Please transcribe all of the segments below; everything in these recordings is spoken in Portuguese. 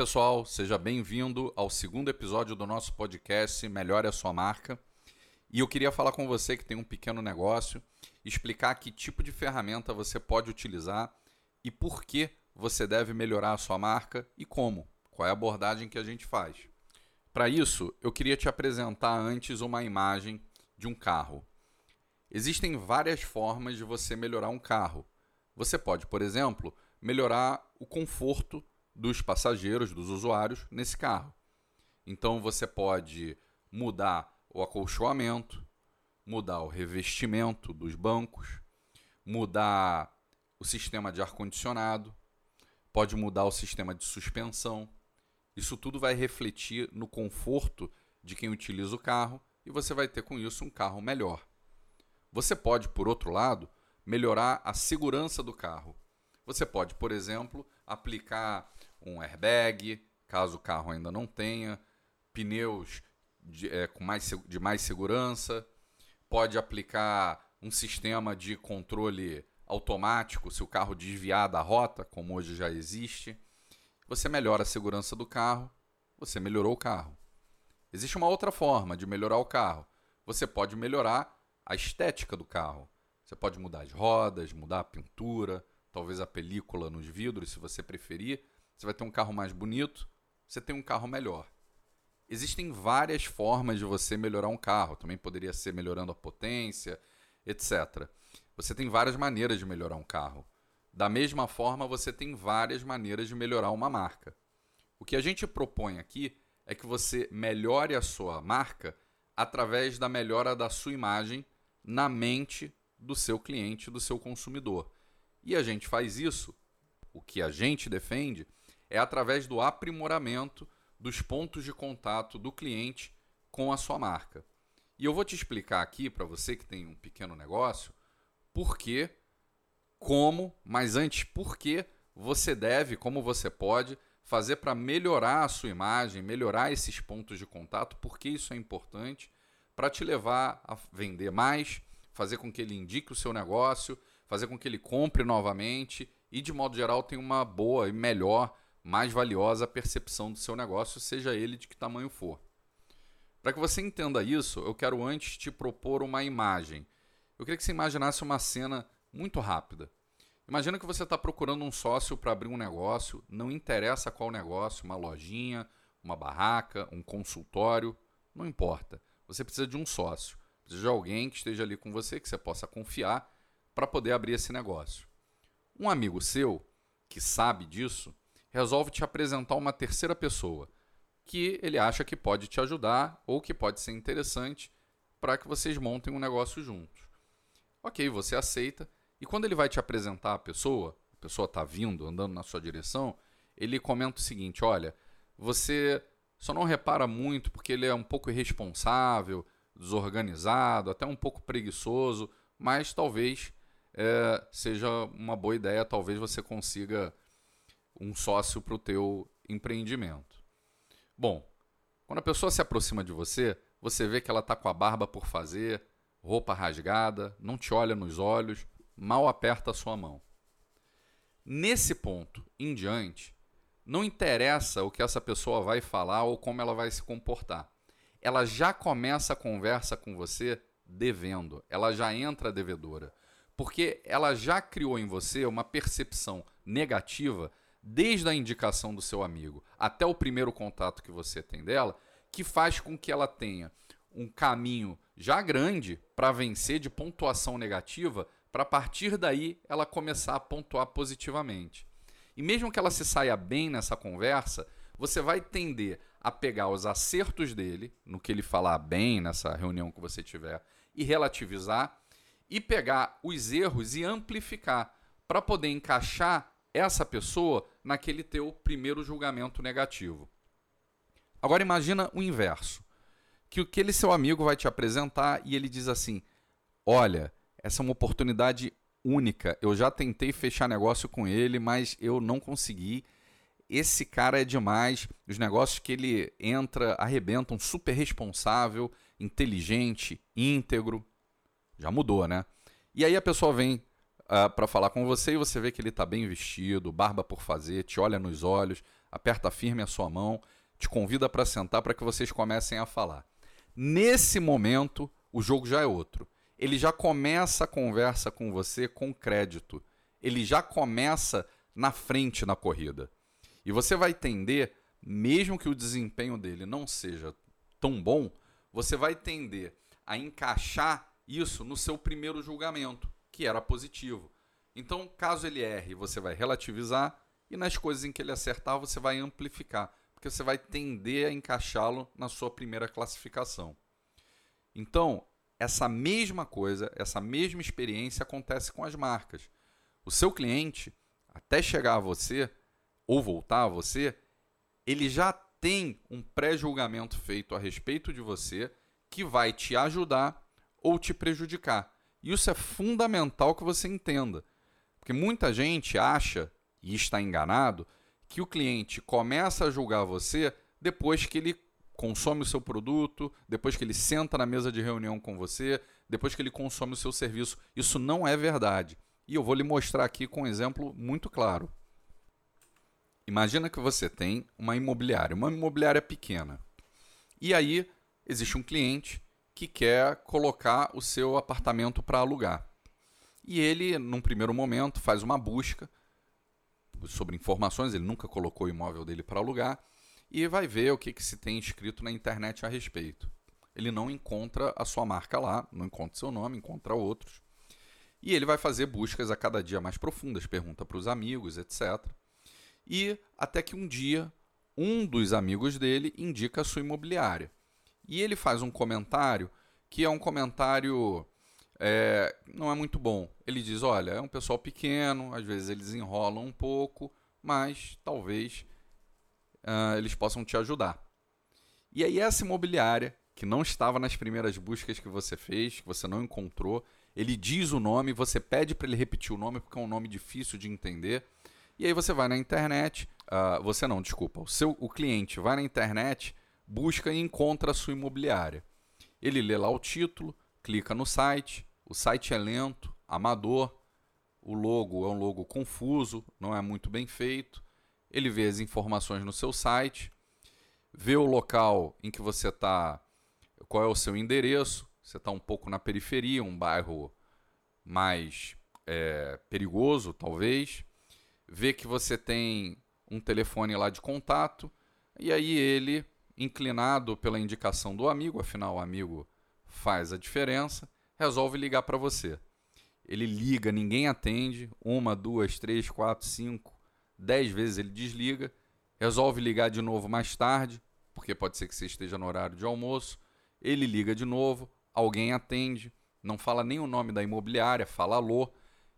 pessoal, seja bem-vindo ao segundo episódio do nosso podcast Melhore a Sua Marca. E eu queria falar com você que tem um pequeno negócio, explicar que tipo de ferramenta você pode utilizar e por que você deve melhorar a sua marca e como, qual é a abordagem que a gente faz. Para isso, eu queria te apresentar antes uma imagem de um carro. Existem várias formas de você melhorar um carro. Você pode, por exemplo, melhorar o conforto dos passageiros, dos usuários nesse carro. Então você pode mudar o acolchoamento, mudar o revestimento dos bancos, mudar o sistema de ar-condicionado, pode mudar o sistema de suspensão. Isso tudo vai refletir no conforto de quem utiliza o carro e você vai ter com isso um carro melhor. Você pode, por outro lado, melhorar a segurança do carro. Você pode, por exemplo, aplicar um airbag, caso o carro ainda não tenha, pneus de, é, com mais, de mais segurança, pode aplicar um sistema de controle automático se o carro desviar da rota, como hoje já existe. Você melhora a segurança do carro, você melhorou o carro. Existe uma outra forma de melhorar o carro. Você pode melhorar a estética do carro. Você pode mudar as rodas, mudar a pintura, talvez a película nos vidros, se você preferir. Você vai ter um carro mais bonito, você tem um carro melhor. Existem várias formas de você melhorar um carro. Também poderia ser melhorando a potência, etc. Você tem várias maneiras de melhorar um carro. Da mesma forma, você tem várias maneiras de melhorar uma marca. O que a gente propõe aqui é que você melhore a sua marca através da melhora da sua imagem na mente do seu cliente, do seu consumidor. E a gente faz isso, o que a gente defende, é através do aprimoramento dos pontos de contato do cliente com a sua marca. E eu vou te explicar aqui, para você que tem um pequeno negócio, por que, como, mas antes, por que você deve, como você pode fazer para melhorar a sua imagem, melhorar esses pontos de contato, porque isso é importante para te levar a vender mais, fazer com que ele indique o seu negócio, fazer com que ele compre novamente e, de modo geral, tenha uma boa e melhor, mais valiosa percepção do seu negócio, seja ele de que tamanho for. Para que você entenda isso, eu quero antes te propor uma imagem. Eu queria que você imaginasse uma cena muito rápida. Imagina que você está procurando um sócio para abrir um negócio, não interessa qual negócio, uma lojinha, uma barraca, um consultório, não importa. Você precisa de um sócio, precisa de alguém que esteja ali com você, que você possa confiar para poder abrir esse negócio. Um amigo seu, que sabe disso, resolve te apresentar uma terceira pessoa que ele acha que pode te ajudar ou que pode ser interessante para que vocês montem um negócio juntos. Ok, você aceita, e quando ele vai te apresentar a pessoa, a pessoa está vindo, andando na sua direção, ele comenta o seguinte: olha, você só não repara muito porque ele é um pouco irresponsável, desorganizado, até um pouco preguiçoso, mas talvez é, seja uma boa ideia, talvez você consiga um sócio para o teu empreendimento. Bom, quando a pessoa se aproxima de você, você vê que ela está com a barba por fazer, roupa rasgada, não te olha nos olhos, mal aperta a sua mão. Nesse ponto em diante, não interessa o que essa pessoa vai falar ou como ela vai se comportar. Ela já começa a conversa com você devendo, ela já entra devedora porque ela já criou em você uma percepção negativa desde a indicação do seu amigo até o primeiro contato que você tem dela, que faz com que ela tenha um caminho já grande para vencer de pontuação negativa, para partir daí ela começar a pontuar positivamente. E mesmo que ela se saia bem nessa conversa, você vai tender a pegar os acertos dele, no que ele falar bem nessa reunião que você tiver, e relativizar e pegar os erros e amplificar para poder encaixar essa pessoa naquele teu primeiro julgamento negativo. Agora imagina o inverso, que aquele seu amigo vai te apresentar e ele diz assim: "Olha, essa é uma oportunidade única. Eu já tentei fechar negócio com ele, mas eu não consegui. Esse cara é demais. Os negócios que ele entra arrebentam, super responsável, inteligente, íntegro já mudou, né? E aí a pessoa vem uh, ah, para falar com você e você vê que ele está bem vestido, barba por fazer, te olha nos olhos, aperta firme a sua mão, te convida para sentar para que vocês comecem a falar. Nesse momento, o jogo já é outro. Ele já começa a conversa com você com crédito. Ele já começa na frente na corrida. E você vai tender, mesmo que o desempenho dele não seja tão bom, você vai tender a encaixar isso no seu primeiro julgamento, que era positivo. Então, caso ele erre, você vai relativizar e nas coisas em que ele acertar, você vai amplificar, porque você vai tender a encaixá-lo na sua primeira classificação. Então, essa mesma coisa, essa mesma experiência acontece com as marcas. O seu cliente, até chegar a você ou voltar a você, ele já tem um pré-julgamento feito a respeito de você que vai te ajudar ou te prejudicar. Isso é fundamental que você entenda. Porque muita gente acha, e está enganado, que o cliente começa a julgar você depois que ele consome o seu produto, depois que ele senta na mesa de reunião com você, depois que ele consome o seu serviço. Isso não é verdade. E eu vou lhe mostrar aqui com um exemplo muito claro. Imagina que você tem uma imobiliária, uma imobiliária pequena. E aí existe um cliente que quer colocar o seu apartamento para alugar. E ele, num primeiro momento, faz uma busca sobre informações, ele nunca colocou o imóvel dele para alugar, e vai ver o que, que se tem escrito na internet a respeito. Ele não encontra a sua marca lá, não encontra seu nome, encontra outros. E ele vai fazer buscas a cada dia mais profundas, pergunta para os amigos, etc. E até que um dia, um dos amigos dele indica a sua imobiliária. E ele faz um comentário que é um comentário é, não é muito bom. Ele diz: olha, é um pessoal pequeno, às vezes eles enrolam um pouco, mas talvez uh, eles possam te ajudar. E aí, essa imobiliária, que não estava nas primeiras buscas que você fez, que você não encontrou, ele diz o nome, você pede para ele repetir o nome, porque é um nome difícil de entender. E aí você vai na internet, uh, você não, desculpa, o, seu, o cliente vai na internet, busca e encontra a sua imobiliária. Ele lê lá o título, clica no site, o site é lento, amador, o logo é um logo confuso, não é muito bem feito ele vê as informações no seu site, vê o local em que você está, qual é o seu endereço, você está um pouco na periferia, um bairro mais é, perigoso, talvez, vê que você tem um telefone lá de contato, e aí ele, inclinado pela indicação do amigo, afinal o amigo faz a diferença, resolve ligar para você. Ele liga, ninguém atende, uma, duas, três, quatro, cinco, 10 vezes ele desliga, resolve ligar de novo mais tarde, porque pode ser que você esteja no horário de almoço. Ele liga de novo, alguém atende, não fala nem o nome da imobiliária, fala alô.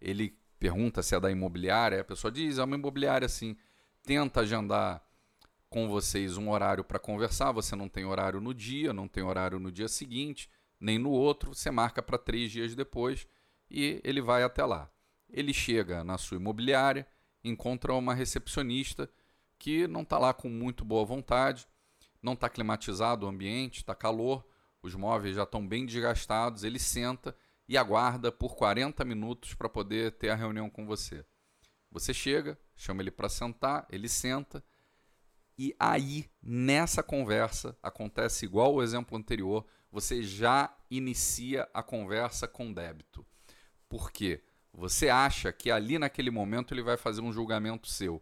Ele pergunta se é da imobiliária, a pessoa diz: é uma imobiliária sim. Tenta agendar com vocês um horário para conversar. Você não tem horário no dia, não tem horário no dia seguinte, nem no outro. Você marca para três dias depois e ele vai até lá. Ele chega na sua imobiliária, encontra uma recepcionista que não está lá com muito boa vontade, não está climatizado o ambiente, está calor, os móveis já estão bem desgastados. Ele senta e aguarda por 40 minutos para poder ter a reunião com você. Você chega, chama ele para sentar, ele senta. E aí, nessa conversa, acontece igual o exemplo anterior, você já inicia a conversa com débito. Por quê? Você acha que ali naquele momento ele vai fazer um julgamento seu.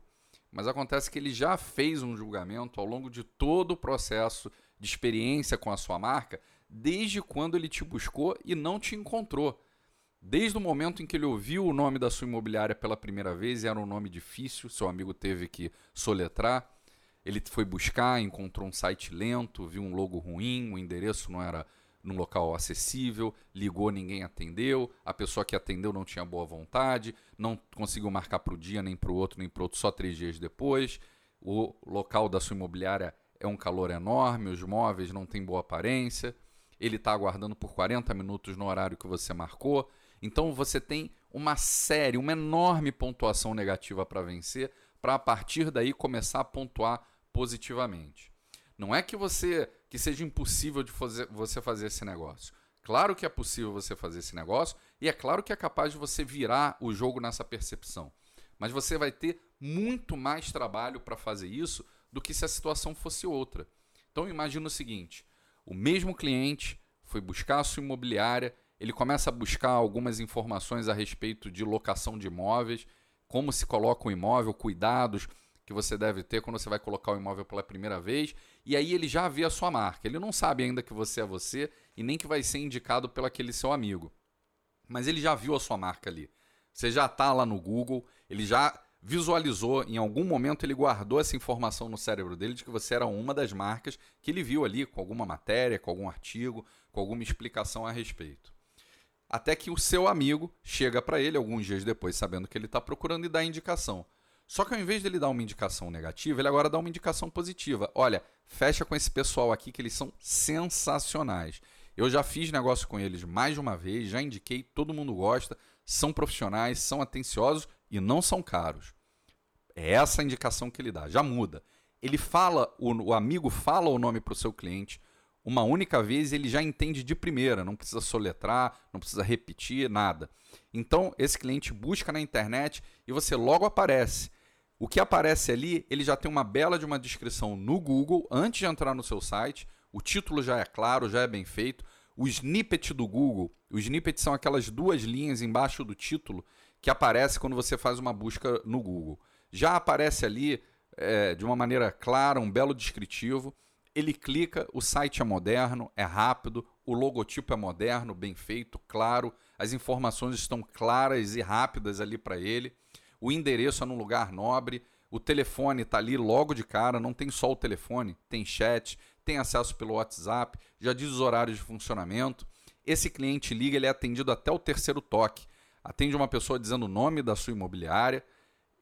Mas acontece que ele já fez um julgamento ao longo de todo o processo de experiência com a sua marca, desde quando ele te buscou e não te encontrou. Desde o momento em que ele ouviu o nome da sua imobiliária pela primeira vez, e era um nome difícil, seu amigo teve que soletrar. Ele foi buscar, encontrou um site lento, viu um logo ruim, o endereço não era num local acessível, ligou, ninguém atendeu, a pessoa que atendeu não tinha boa vontade, não conseguiu marcar para o dia, nem para o outro, nem para o outro, só três dias depois. O local da sua imobiliária é um calor enorme, os móveis não têm boa aparência, ele está aguardando por 40 minutos no horário que você marcou. Então você tem uma série, uma enorme pontuação negativa para vencer, para a partir daí começar a pontuar positivamente. Não é que você que seja impossível de fazer, você fazer esse negócio. Claro que é possível você fazer esse negócio e é claro que é capaz de você virar o jogo nessa percepção. mas você vai ter muito mais trabalho para fazer isso do que se a situação fosse outra. Então imagina o seguinte: o mesmo cliente foi buscar a sua imobiliária, ele começa a buscar algumas informações a respeito de locação de imóveis, como se coloca o imóvel, cuidados que você deve ter quando você vai colocar o imóvel pela primeira vez, e aí ele já vê a sua marca. Ele não sabe ainda que você é você e nem que vai ser indicado pelo aquele seu amigo. Mas ele já viu a sua marca ali. Você já está lá no Google, ele já visualizou, em algum momento ele guardou essa informação no cérebro dele de que você era uma das marcas que ele viu ali com alguma matéria, com algum artigo, com alguma explicação a respeito. Até que o seu amigo chega para ele alguns dias depois, sabendo que ele está procurando e dá indicação. Só que ao invés dele dar uma indicação negativa, ele agora dá uma indicação positiva. Olha, fecha com esse pessoal aqui que eles são sensacionais. Eu já fiz negócio com eles mais de uma vez, já indiquei, todo mundo gosta, são profissionais, são atenciosos e não são caros. É essa a indicação que ele dá, já muda. Ele fala, o, o amigo fala o nome para o seu cliente uma única vez ele já entende de primeira, não precisa soletrar, não precisa repetir, nada. Então, esse cliente busca na internet e você logo aparece. O que aparece ali, ele já tem uma bela de uma descrição no Google antes de entrar no seu site. O título já é claro, já é bem feito. O snippet do Google, os snippets são aquelas duas linhas embaixo do título que aparece quando você faz uma busca no Google. Já aparece ali é, de uma maneira clara, um belo descritivo. Ele clica, o site é moderno, é rápido, o logotipo é moderno, bem feito, claro, as informações estão claras e rápidas ali para ele. O endereço é num lugar nobre, o telefone está ali logo de cara, não tem só o telefone, tem chat, tem acesso pelo WhatsApp, já diz os horários de funcionamento. Esse cliente liga, ele é atendido até o terceiro toque atende uma pessoa dizendo o nome da sua imobiliária,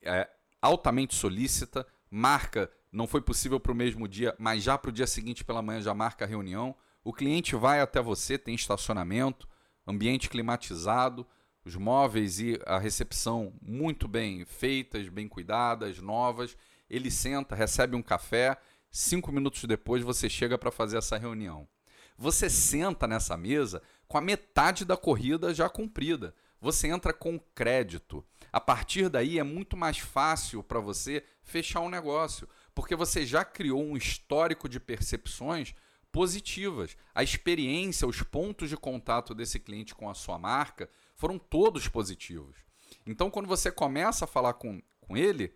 é altamente solícita, marca, não foi possível para o mesmo dia, mas já para o dia seguinte pela manhã já marca a reunião. O cliente vai até você, tem estacionamento, ambiente climatizado, os móveis e a recepção muito bem feitas, bem cuidadas, novas. Ele senta, recebe um café, cinco minutos depois você chega para fazer essa reunião. Você senta nessa mesa com a metade da corrida já cumprida você entra com crédito. A partir daí é muito mais fácil para você fechar um negócio, porque você já criou um histórico de percepções positivas. A experiência, os pontos de contato desse cliente com a sua marca foram todos positivos. Então, quando você começa a falar com, com ele,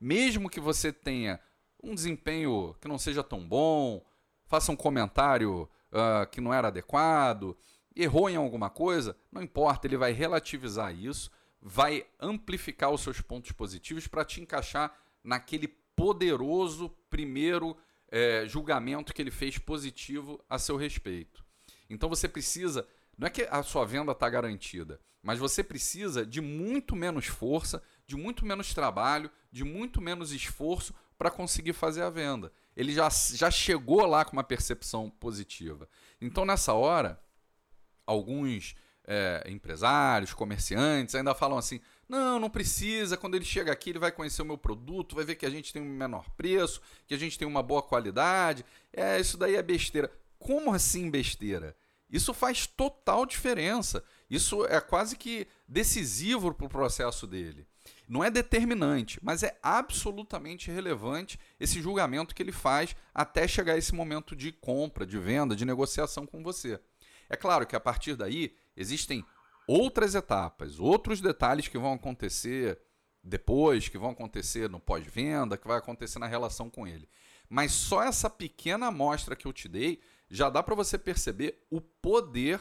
mesmo que você tenha um desempenho que não seja tão bom, faça um comentário uh, que não era adequado, errou em alguma coisa, não importa, ele vai relativizar isso, vai amplificar os seus pontos positivos para te encaixar naquele poderoso primeiro é, julgamento que ele fez positivo a seu respeito. Então você precisa, não é que a sua venda está garantida, mas você precisa de muito menos força, de muito menos trabalho, de muito menos esforço para conseguir fazer a venda. Ele já, já chegou lá com uma percepção positiva. Então nessa hora alguns é, empresários, comerciantes ainda falam assim: não, não precisa. Quando ele chega aqui, ele vai conhecer o meu produto, vai ver que a gente tem um menor preço, que a gente tem uma boa qualidade. É, isso daí é besteira. Como assim besteira? Isso faz total diferença. Isso é quase que decisivo para o processo dele. Não é determinante, mas é absolutamente relevante esse julgamento que ele faz até chegar esse momento de compra, de venda, de negociação com você. É claro que a partir daí existem outras etapas, outros detalhes que vão acontecer depois, que vão acontecer no pós-venda, que vai acontecer na relação com ele. Mas só essa pequena amostra que eu te dei já dá para você perceber o poder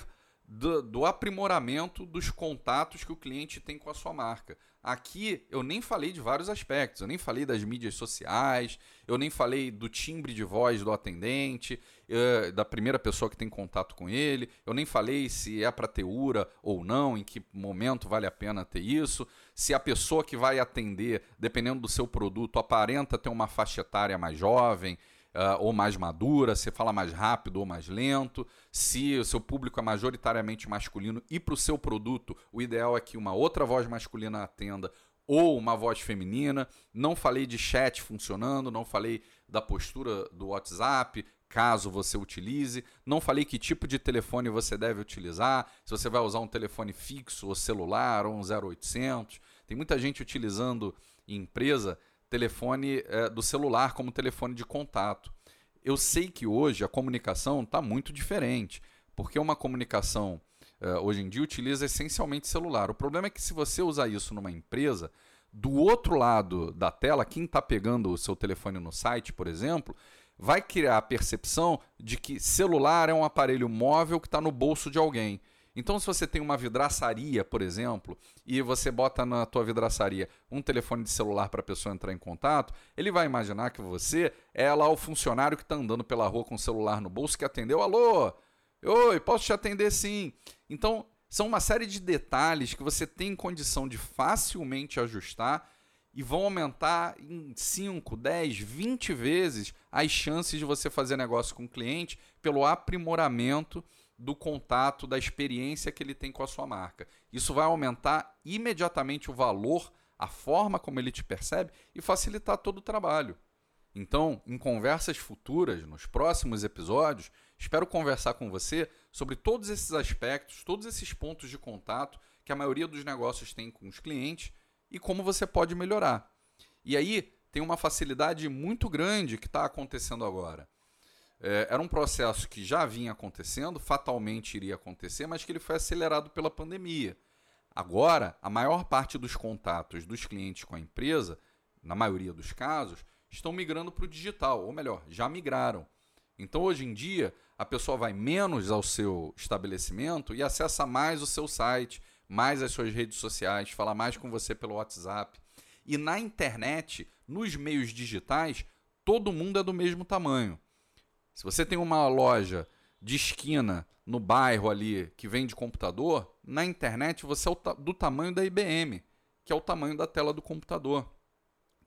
do, do, aprimoramento dos contatos que o cliente tem com a sua marca. Aqui eu nem falei de vários aspectos, eu nem falei das mídias sociais, eu nem falei do timbre de voz do atendente, uh, da primeira pessoa que tem contato com ele, eu nem falei se é para ter URA ou não, em que momento vale a pena ter isso, se a pessoa que vai atender, dependendo do seu produto, aparenta ter uma faixa etária mais jovem uh, ou mais madura, se fala mais rápido ou mais lento, se o seu público é majoritariamente masculino e para o seu produto o ideal é que uma outra voz masculina atenda ou uma voz feminina. Não falei de chat funcionando, não falei da postura do WhatsApp, caso você utilize. Não falei que tipo de telefone você deve utilizar, se você vai usar um telefone fixo ou celular ou um 0800. Tem muita gente utilizando em empresa telefone é, do celular como telefone de contato. Eu sei que hoje a comunicação está muito diferente, porque uma comunicação é, hoje em dia utiliza essencialmente celular. O problema é que se você usar isso numa empresa, do outro lado da tela, quem está pegando o seu telefone no site, por exemplo, vai criar a percepção de que celular é um aparelho móvel que está no bolso de alguém. Então, se você tem uma vidraçaria, por exemplo, e você bota na tua vidraçaria um telefone de celular para a pessoa entrar em contato, ele vai imaginar que você é lá o funcionário que está andando pela rua com o celular no bolso que atendeu. Alô? Oi, posso te atender sim. Então, são uma série de detalhes que você tem condição de facilmente ajustar e vão aumentar em 5, 10, 20 vezes as chances de você fazer negócio com o cliente pelo aprimoramento do contato, da experiência que ele tem com a sua marca. Isso vai aumentar imediatamente o valor, a forma como ele te percebe e facilitar todo o trabalho. Então, em conversas futuras, nos próximos episódios, espero conversar com você sobre todos esses aspectos, todos esses pontos de contato que a maioria dos negócios tem com os clientes e como você pode melhorar. E aí tem uma facilidade muito grande que está acontecendo agora. É, era um processo que já vinha acontecendo, fatalmente iria acontecer, mas que ele foi acelerado pela pandemia. Agora, a maior parte dos contatos dos clientes com a empresa, na maioria dos casos, estão migrando para o digital, ou melhor, já migraram. Então, hoje em dia, a pessoa vai menos ao seu estabelecimento e acessa mais o seu site, mais as suas redes sociais, fala mais com você pelo WhatsApp. E na internet, nos meios digitais, todo mundo é do mesmo tamanho. Se você tem uma loja de esquina no bairro ali que vende computador, na internet você é do tamanho da IBM, que é o tamanho da tela do computador,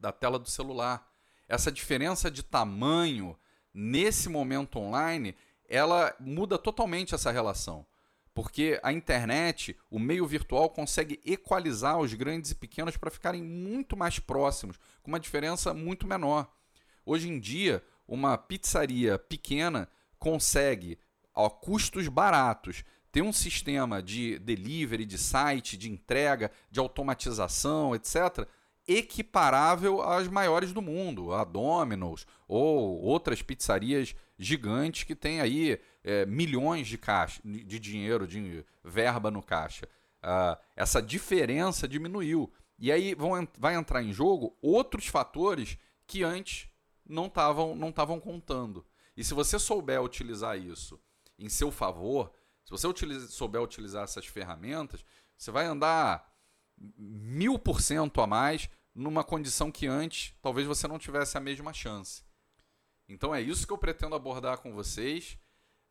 da tela do celular. Essa diferença de tamanho nesse momento online, ela muda totalmente essa relação. Porque a internet, o meio virtual, consegue equalizar os grandes e pequenos para ficarem muito mais próximos, com uma diferença muito menor. Hoje em dia, uma pizzaria pequena consegue, a custos baratos, ter um sistema de delivery, de site, de entrega, de automatização, etc., equiparável às maiores do mundo, a Domino's ou outras pizzarias gigantes que têm aí é, milhões de, caixa, de dinheiro, de verba no caixa. Uh, essa diferença diminuiu. E aí vão, vai entrar em jogo outros fatores que antes não estavam não tavam contando. E se você souber utilizar isso em seu favor, se você utiliza, souber utilizar essas ferramentas, você vai andar mil por cento a mais numa condição que antes talvez você não tivesse a mesma chance. Então é isso que eu pretendo abordar com vocês.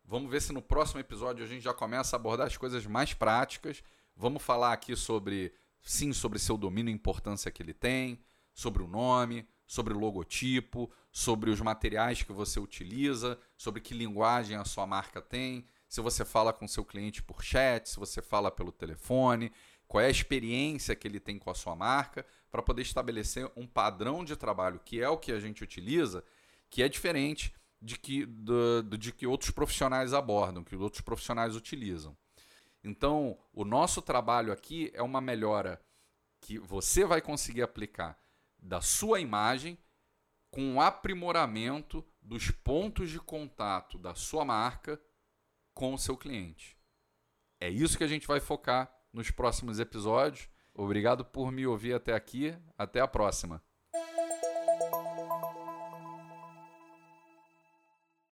Vamos ver se no próximo episódio a gente já começa a abordar as coisas mais práticas. Vamos falar aqui sobre, sim, sobre seu domínio e importância que ele tem, sobre o nome, sobre logotipo, sobre os materiais que você utiliza, sobre que linguagem a sua marca tem, se você fala com seu cliente por chat, se você fala pelo telefone, qual é a experiência que ele tem com a sua marca, para poder estabelecer um padrão de trabalho que é o que a gente utiliza, que é diferente de que, do, de que outros profissionais abordam, que outros profissionais utilizam. Então, o nosso trabalho aqui é uma melhora que você vai conseguir aplicar da sua imagem com o aprimoramento dos pontos de contato da sua marca com o seu cliente. É isso que a gente vai focar nos próximos episódios. Obrigado por me ouvir até aqui. Até a próxima.